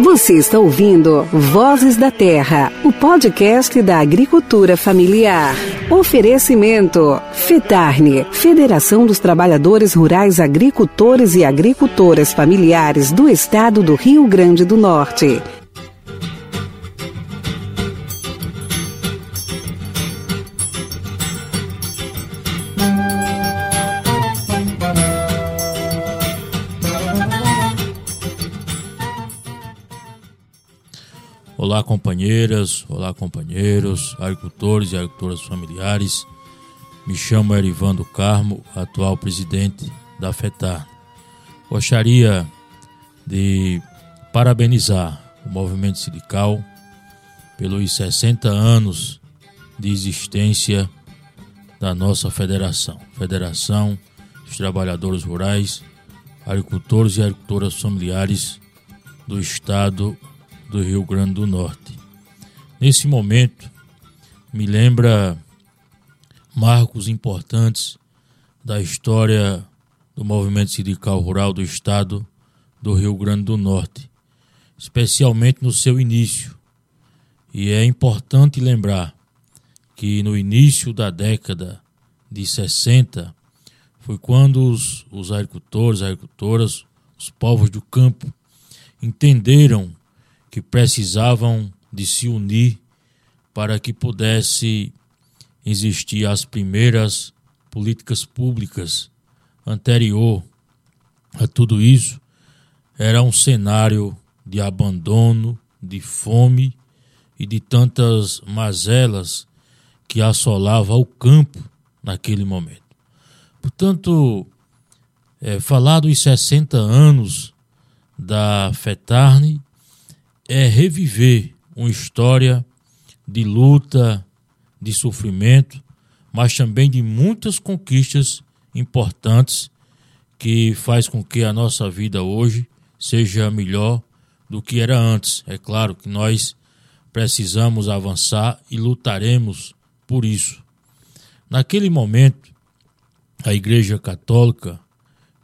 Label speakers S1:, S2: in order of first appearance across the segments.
S1: Você está ouvindo Vozes da Terra, o podcast da agricultura familiar. Oferecimento: FETARNE, Federação dos Trabalhadores Rurais Agricultores e Agricultoras Familiares do Estado do Rio Grande do Norte.
S2: Olá, companheiras, olá, companheiros, agricultores e agricultoras familiares. Me chamo Erivando Carmo, atual presidente da FETAR. Gostaria de parabenizar o movimento sindical pelos 60 anos de existência da nossa federação, Federação dos Trabalhadores Rurais, Agricultores e Agricultoras Familiares do Estado do Rio Grande do Norte. Nesse momento, me lembra marcos importantes da história do movimento sindical rural do estado do Rio Grande do Norte, especialmente no seu início. E é importante lembrar que no início da década de 60 foi quando os, os agricultores, agricultoras, os povos do campo entenderam que precisavam de se unir para que pudesse existir as primeiras políticas públicas anterior a tudo isso era um cenário de abandono, de fome e de tantas mazelas que assolava o campo naquele momento. Portanto, é, falar dos 60 anos da FETARNE é reviver uma história de luta, de sofrimento, mas também de muitas conquistas importantes que faz com que a nossa vida hoje seja melhor do que era antes. É claro que nós precisamos avançar e lutaremos por isso. Naquele momento, a Igreja Católica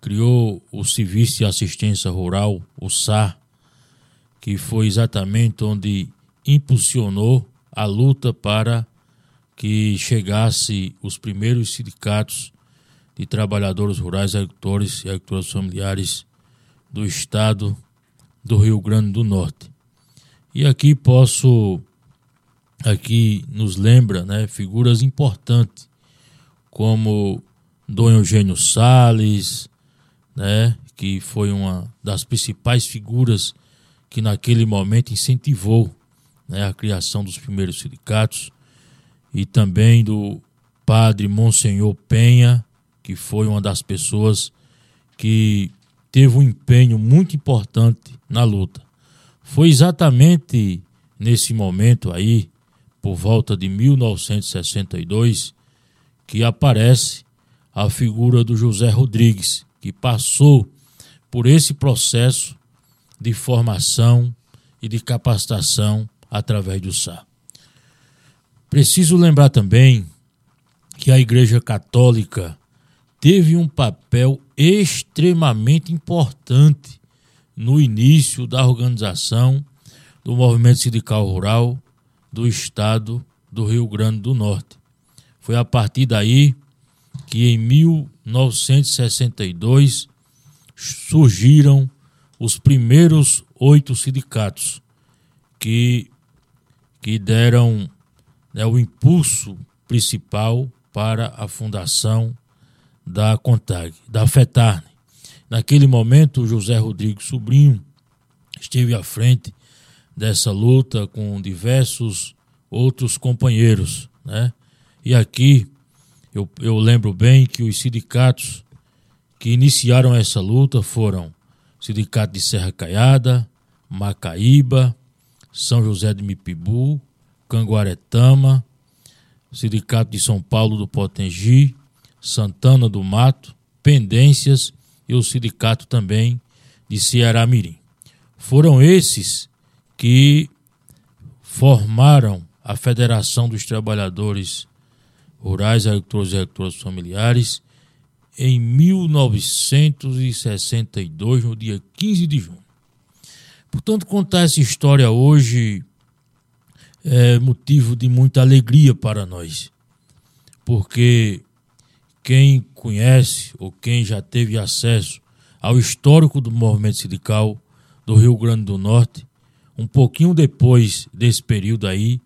S2: criou o Serviço de Assistência Rural, o SAR, que foi exatamente onde impulsionou a luta para que chegasse os primeiros sindicatos de trabalhadores rurais, agricultores e agricultores familiares do estado do Rio Grande do Norte. E aqui posso aqui nos lembra, né, figuras importantes como Dom Eugênio Sales, né, que foi uma das principais figuras que naquele momento incentivou né, a criação dos primeiros sindicatos, e também do padre Monsenhor Penha, que foi uma das pessoas que teve um empenho muito importante na luta. Foi exatamente nesse momento aí, por volta de 1962, que aparece a figura do José Rodrigues, que passou por esse processo de formação e de capacitação através do SAR. Preciso lembrar também que a Igreja Católica teve um papel extremamente importante no início da organização do movimento sindical rural do estado do Rio Grande do Norte. Foi a partir daí que em 1962 surgiram os primeiros oito sindicatos que, que deram né, o impulso principal para a fundação da CONTAG, da FETARNE. Naquele momento, José Rodrigues Sobrinho esteve à frente dessa luta com diversos outros companheiros, né? E aqui eu, eu lembro bem que os sindicatos que iniciaram essa luta foram Sindicato de Serra Caiada, Macaíba, São José de Mipibu, Canguaretama, Sindicato de São Paulo do Potengi, Santana do Mato, Pendências e o Sindicato também de Ceará Mirim. Foram esses que formaram a Federação dos Trabalhadores Rurais, Agricultores e Agricultores Familiares em 1962, no dia 15 de junho. Portanto, contar essa história hoje é motivo de muita alegria para nós, porque quem conhece ou quem já teve acesso ao histórico do movimento sindical do Rio Grande do Norte, um pouquinho depois desse período aí,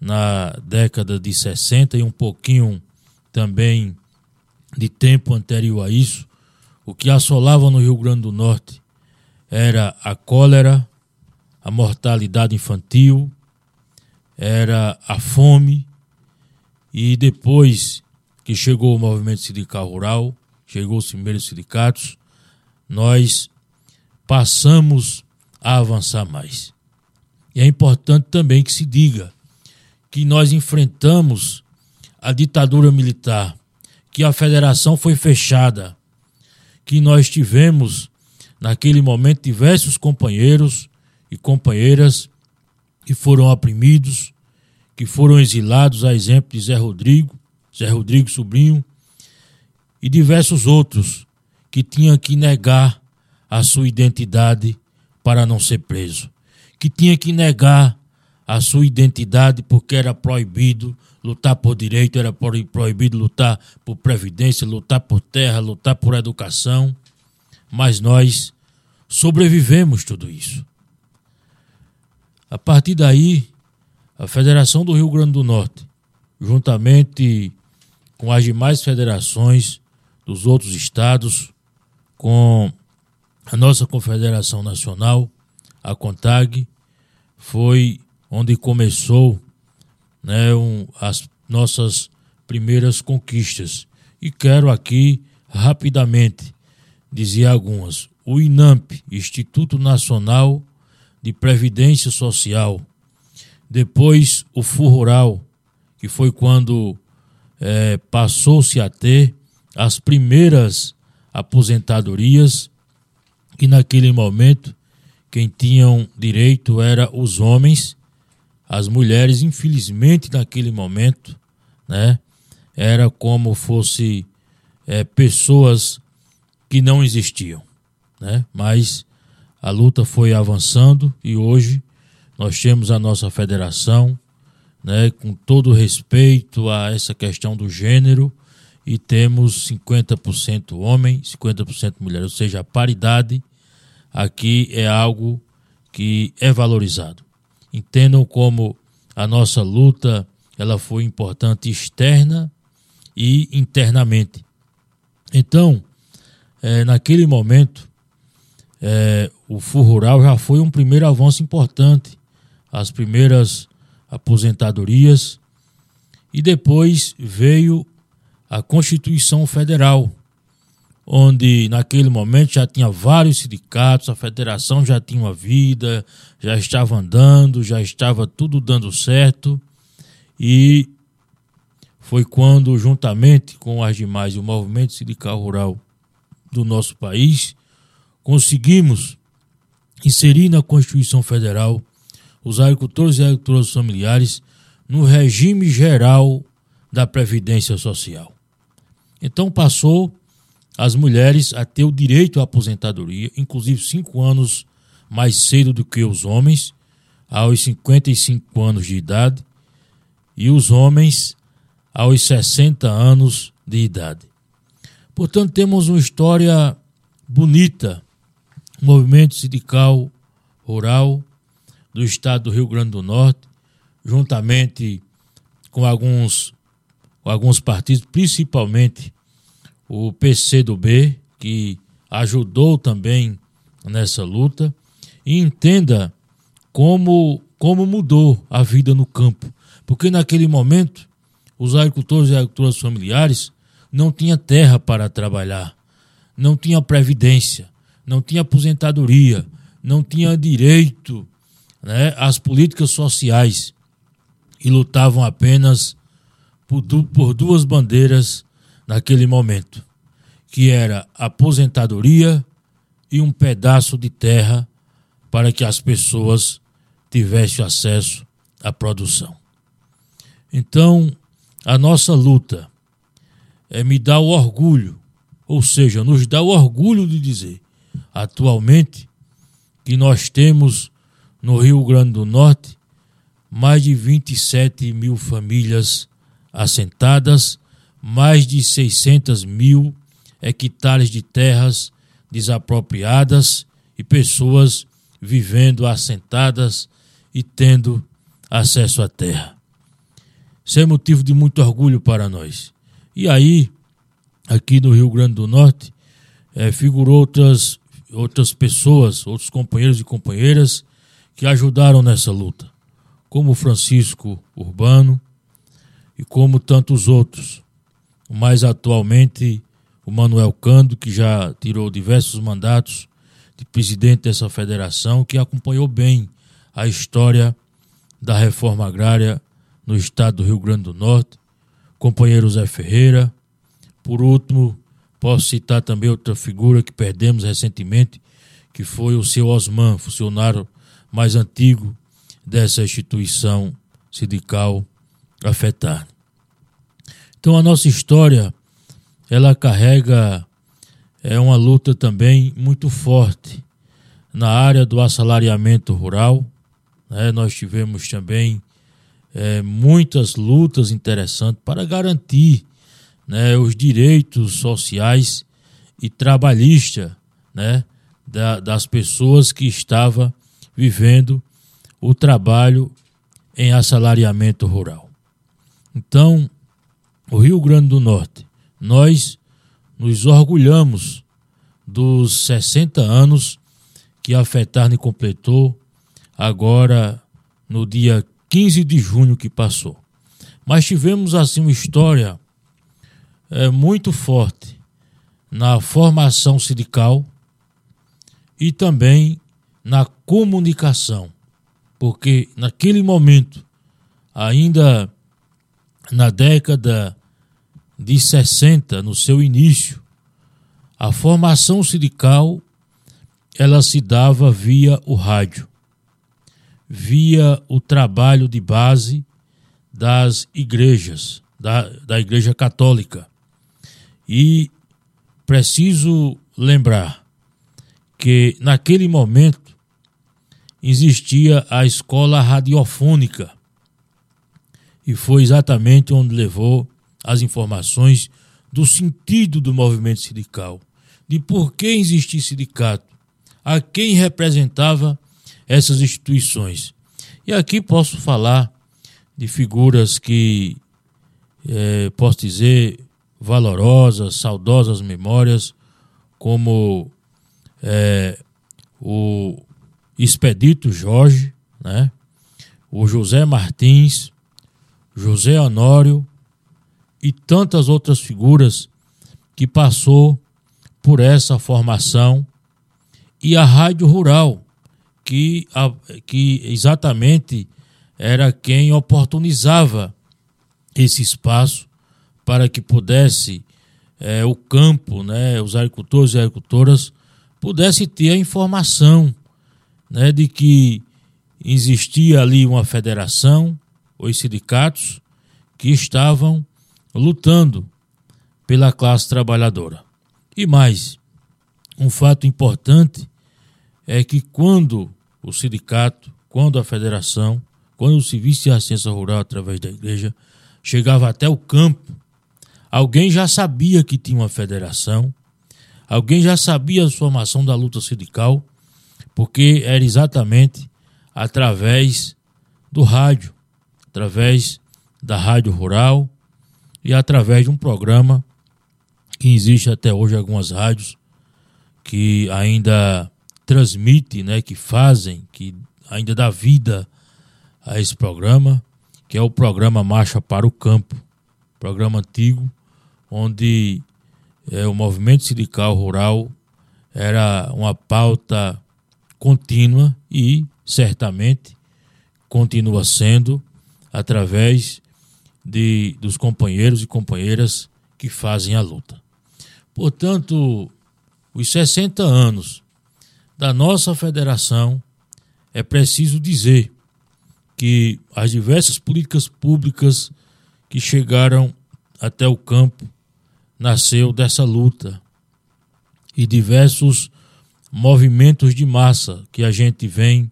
S2: na década de 60 e um pouquinho também de tempo anterior a isso, o que assolava no Rio Grande do Norte era a cólera, a mortalidade infantil, era a fome, e depois que chegou o movimento sindical rural, chegou os primeiros sindicatos, nós passamos a avançar mais. E é importante também que se diga que nós enfrentamos a ditadura militar, que a federação foi fechada, que nós tivemos, naquele momento, diversos companheiros e companheiras que foram oprimidos, que foram exilados, a exemplo de Zé Rodrigo, Zé Rodrigo Sobrinho, e diversos outros que tinham que negar a sua identidade para não ser preso, que tinha que negar a sua identidade porque era proibido lutar por direito, era proibido lutar por previdência, lutar por terra, lutar por educação. Mas nós sobrevivemos tudo isso. A partir daí, a Federação do Rio Grande do Norte, juntamente com as demais federações dos outros estados, com a nossa Confederação Nacional, a CONTAG, foi onde começou né, um, as nossas primeiras conquistas. E quero aqui rapidamente dizer algumas. O INAMP, Instituto Nacional de Previdência Social, depois o FURURAL, que foi quando é, passou-se a ter as primeiras aposentadorias, que naquele momento quem tinham direito era os homens as mulheres, infelizmente, naquele momento, né, era como fosse é, pessoas que não existiam, né? Mas a luta foi avançando e hoje nós temos a nossa federação, né, com todo respeito a essa questão do gênero e temos 50% homem, 50% mulher, ou seja, a paridade aqui é algo que é valorizado entendam como a nossa luta ela foi importante externa e internamente. Então, é, naquele momento, é, o FUR Rural já foi um primeiro avanço importante. As primeiras aposentadorias e depois veio a Constituição Federal, onde naquele momento já tinha vários sindicatos, a federação já tinha uma vida, já estava andando, já estava tudo dando certo e foi quando, juntamente com as demais, o movimento sindical rural do nosso país, conseguimos inserir na Constituição Federal os agricultores e agricultoras familiares no regime geral da Previdência Social. Então passou as mulheres a ter o direito à aposentadoria, inclusive cinco anos mais cedo do que os homens, aos 55 anos de idade, e os homens aos 60 anos de idade. Portanto, temos uma história bonita, movimento sindical rural do estado do Rio Grande do Norte, juntamente com alguns, com alguns partidos, principalmente o PCdoB, que ajudou também nessa luta, e entenda como, como mudou a vida no campo. Porque naquele momento, os agricultores e agricultoras familiares não tinham terra para trabalhar, não tinha previdência, não tinha aposentadoria, não tinha direito né, às políticas sociais e lutavam apenas por duas bandeiras naquele momento, que era aposentadoria e um pedaço de terra para que as pessoas tivessem acesso à produção. Então, a nossa luta é me dar o orgulho, ou seja, nos dá o orgulho de dizer, atualmente, que nós temos no Rio Grande do Norte mais de 27 mil famílias assentadas, mais de 600 mil hectares de terras desapropriadas e pessoas vivendo assentadas e tendo acesso à terra. Isso é motivo de muito orgulho para nós. E aí, aqui no Rio Grande do Norte, é, figurou outras, outras pessoas, outros companheiros e companheiras que ajudaram nessa luta, como Francisco Urbano e como tantos outros. Mais atualmente, o Manuel Cando, que já tirou diversos mandatos de presidente dessa federação, que acompanhou bem a história da reforma agrária no estado do Rio Grande do Norte, companheiro Zé Ferreira. Por último, posso citar também outra figura que perdemos recentemente, que foi o seu Osman, funcionário mais antigo dessa instituição sindical afetada. Então a nossa história ela carrega é uma luta também muito forte na área do assalariamento rural. Né? Nós tivemos também é, muitas lutas interessantes para garantir né, os direitos sociais e trabalhistas né, da, das pessoas que estavam vivendo o trabalho em assalariamento rural. Então, o Rio Grande do Norte, nós nos orgulhamos dos 60 anos que a FETARNE completou agora no dia 15 de junho que passou. Mas tivemos assim uma história é, muito forte na formação sindical e também na comunicação, porque naquele momento, ainda na década de 60, no seu início, a formação sindical ela se dava via o rádio, via o trabalho de base das igrejas, da, da Igreja Católica. E preciso lembrar que naquele momento existia a escola radiofônica e foi exatamente onde levou as informações do sentido do movimento sindical, de por que existia sindicato, a quem representava essas instituições. E aqui posso falar de figuras que é, posso dizer valorosas, saudosas memórias, como é, o Expedito Jorge, né? o José Martins, José Honório e tantas outras figuras que passou por essa formação e a Rádio Rural, que, a, que exatamente era quem oportunizava esse espaço para que pudesse é, o campo, né, os agricultores e agricultoras, pudesse ter a informação né, de que existia ali uma federação, os sindicatos, que estavam lutando pela classe trabalhadora. E mais, um fato importante é que quando o sindicato, quando a federação, quando o serviço de assistência rural através da igreja chegava até o campo, alguém já sabia que tinha uma federação, alguém já sabia a formação da luta sindical, porque era exatamente através do rádio, através da rádio rural e através de um programa que existe até hoje algumas rádios que ainda transmite, né, que fazem, que ainda dá vida a esse programa, que é o programa Marcha para o Campo, programa antigo, onde é, o movimento sindical rural era uma pauta contínua e certamente continua sendo através de, dos companheiros e companheiras que fazem a luta. Portanto, os 60 anos da nossa federação, é preciso dizer que as diversas políticas públicas que chegaram até o campo nasceu dessa luta e diversos movimentos de massa que a gente vem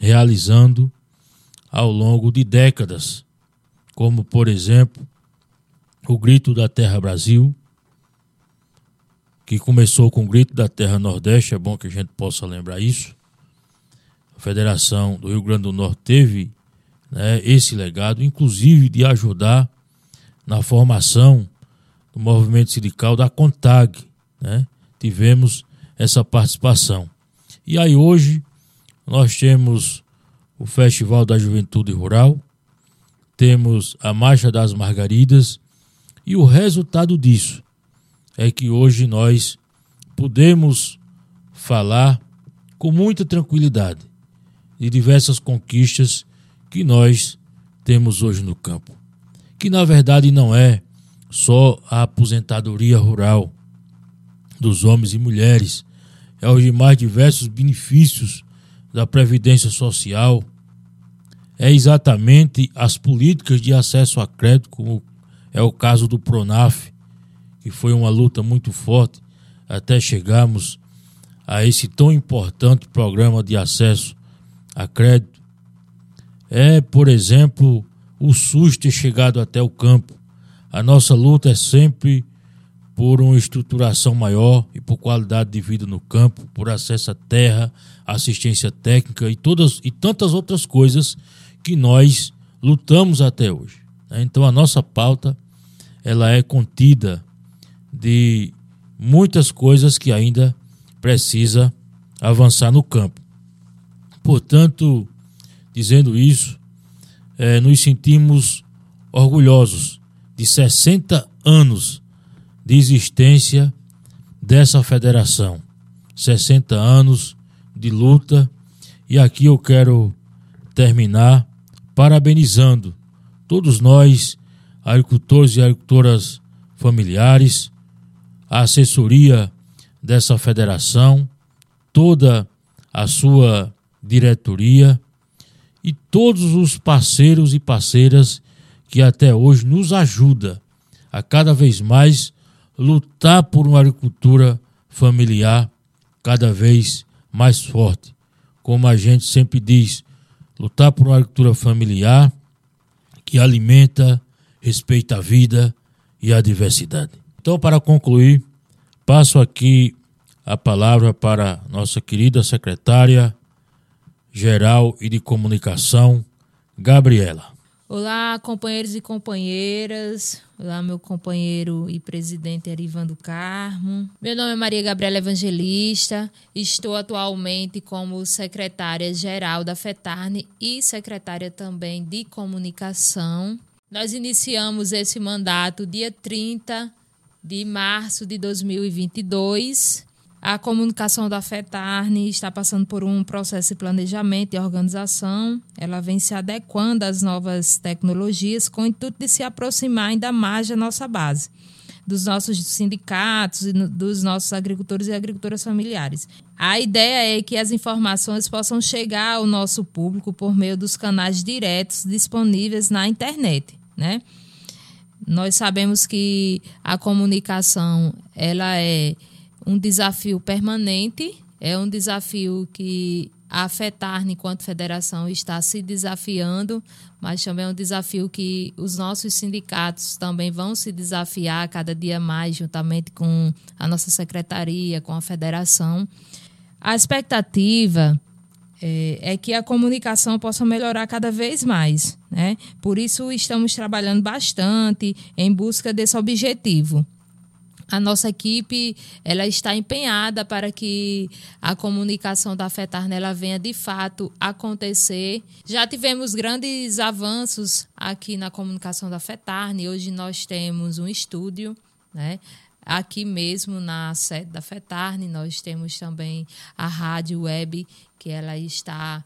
S2: realizando ao longo de décadas, como, por exemplo, o Grito da Terra Brasil, que começou com o Grito da Terra Nordeste, é bom que a gente possa lembrar isso. A Federação do Rio Grande do Norte teve né, esse legado, inclusive de ajudar na formação do movimento sindical da CONTAG. Né? Tivemos essa participação. E aí hoje nós temos o Festival da Juventude Rural, temos a Marcha das Margaridas e o resultado disso é que hoje nós podemos falar com muita tranquilidade de diversas conquistas que nós temos hoje no campo. Que na verdade não é só a aposentadoria rural dos homens e mulheres, é os demais diversos benefícios da Previdência Social, é exatamente as políticas de acesso a crédito, como é o caso do Pronaf, que foi uma luta muito forte até chegarmos a esse tão importante programa de acesso a crédito. É, por exemplo, o SUS ter chegado até o campo. A nossa luta é sempre por uma estruturação maior e por qualidade de vida no campo, por acesso à terra, assistência técnica e todas e tantas outras coisas que nós lutamos até hoje. Né? Então a nossa pauta ela é contida de muitas coisas que ainda precisa avançar no campo. Portanto, dizendo isso, é, nos sentimos orgulhosos de 60 anos de existência dessa federação. 60 anos de luta e aqui eu quero terminar parabenizando todos nós, agricultores e agricultoras familiares, a assessoria dessa federação, toda a sua diretoria e todos os parceiros e parceiras que até hoje nos ajuda a cada vez mais lutar por uma agricultura familiar cada vez mais forte. Como a gente sempre diz, lutar por uma agricultura familiar que alimenta, respeita a vida e a diversidade. Então, para concluir, passo aqui a palavra para nossa querida secretária geral e de comunicação, Gabriela.
S3: Olá, companheiros e companheiras. Olá, meu companheiro e presidente Erivando Carmo. Meu nome é Maria Gabriela Evangelista. Estou atualmente como secretária-geral da FETARNE e secretária também de comunicação. Nós iniciamos esse mandato dia 30 de março de 2022 a comunicação da FETARNE está passando por um processo de planejamento e organização. Ela vem se adequando às novas tecnologias com o intuito de se aproximar ainda mais da nossa base, dos nossos sindicatos e dos nossos agricultores e agricultoras familiares. A ideia é que as informações possam chegar ao nosso público por meio dos canais diretos disponíveis na internet, né? Nós sabemos que a comunicação ela é um desafio permanente, é um desafio que a FETARN, enquanto federação, está se desafiando, mas também é um desafio que os nossos sindicatos também vão se desafiar cada dia mais, juntamente com a nossa secretaria, com a federação. A expectativa é, é, que a comunicação possa melhorar cada vez mais. Né? Por isso, estamos trabalhando bastante em busca desse objetivo a nossa equipe ela está empenhada para que a comunicação da FETARNELA venha de fato acontecer. Já tivemos grandes avanços aqui na comunicação da FETARNE. Hoje nós temos um estúdio, né? Aqui mesmo na sede da FETARNE, nós temos também a rádio web, que ela está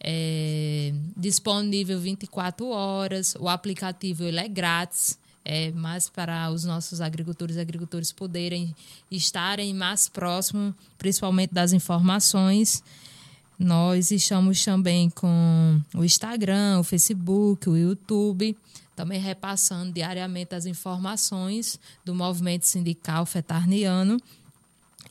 S3: é, disponível 24 horas. O aplicativo ele é grátis é, mais para os nossos agricultores e agricultores poderem estarem mais próximos, principalmente das informações. Nós estamos também com o Instagram, o Facebook, o YouTube, também repassando diariamente as informações do movimento sindical fetarniano.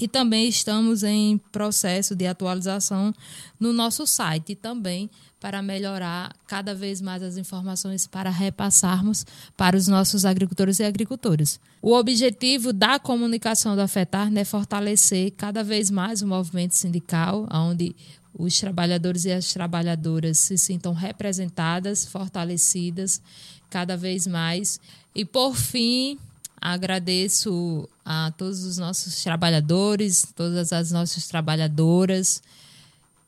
S3: E também estamos em processo de atualização no nosso site também para melhorar cada vez mais as informações para repassarmos para os nossos agricultores e agricultoras. O objetivo da comunicação da FETAR é fortalecer cada vez mais o movimento sindical, onde os trabalhadores e as trabalhadoras se sintam representadas, fortalecidas cada vez mais. E por fim, agradeço a todos os nossos trabalhadores, todas as nossas trabalhadoras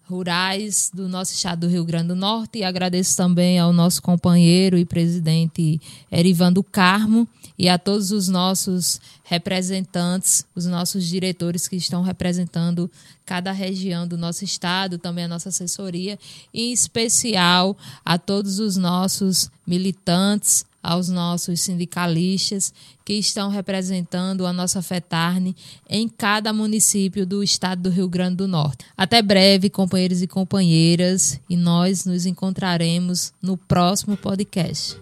S3: rurais do nosso estado do Rio Grande do Norte. E agradeço também ao nosso companheiro e presidente Erivando Carmo e a todos os nossos representantes, os nossos diretores que estão representando cada região do nosso estado, também a nossa assessoria, e em especial a todos os nossos militantes, aos nossos sindicalistas que estão representando a nossa FETARNE em cada município do estado do Rio Grande do Norte. Até breve, companheiros e companheiras, e nós nos encontraremos no próximo podcast.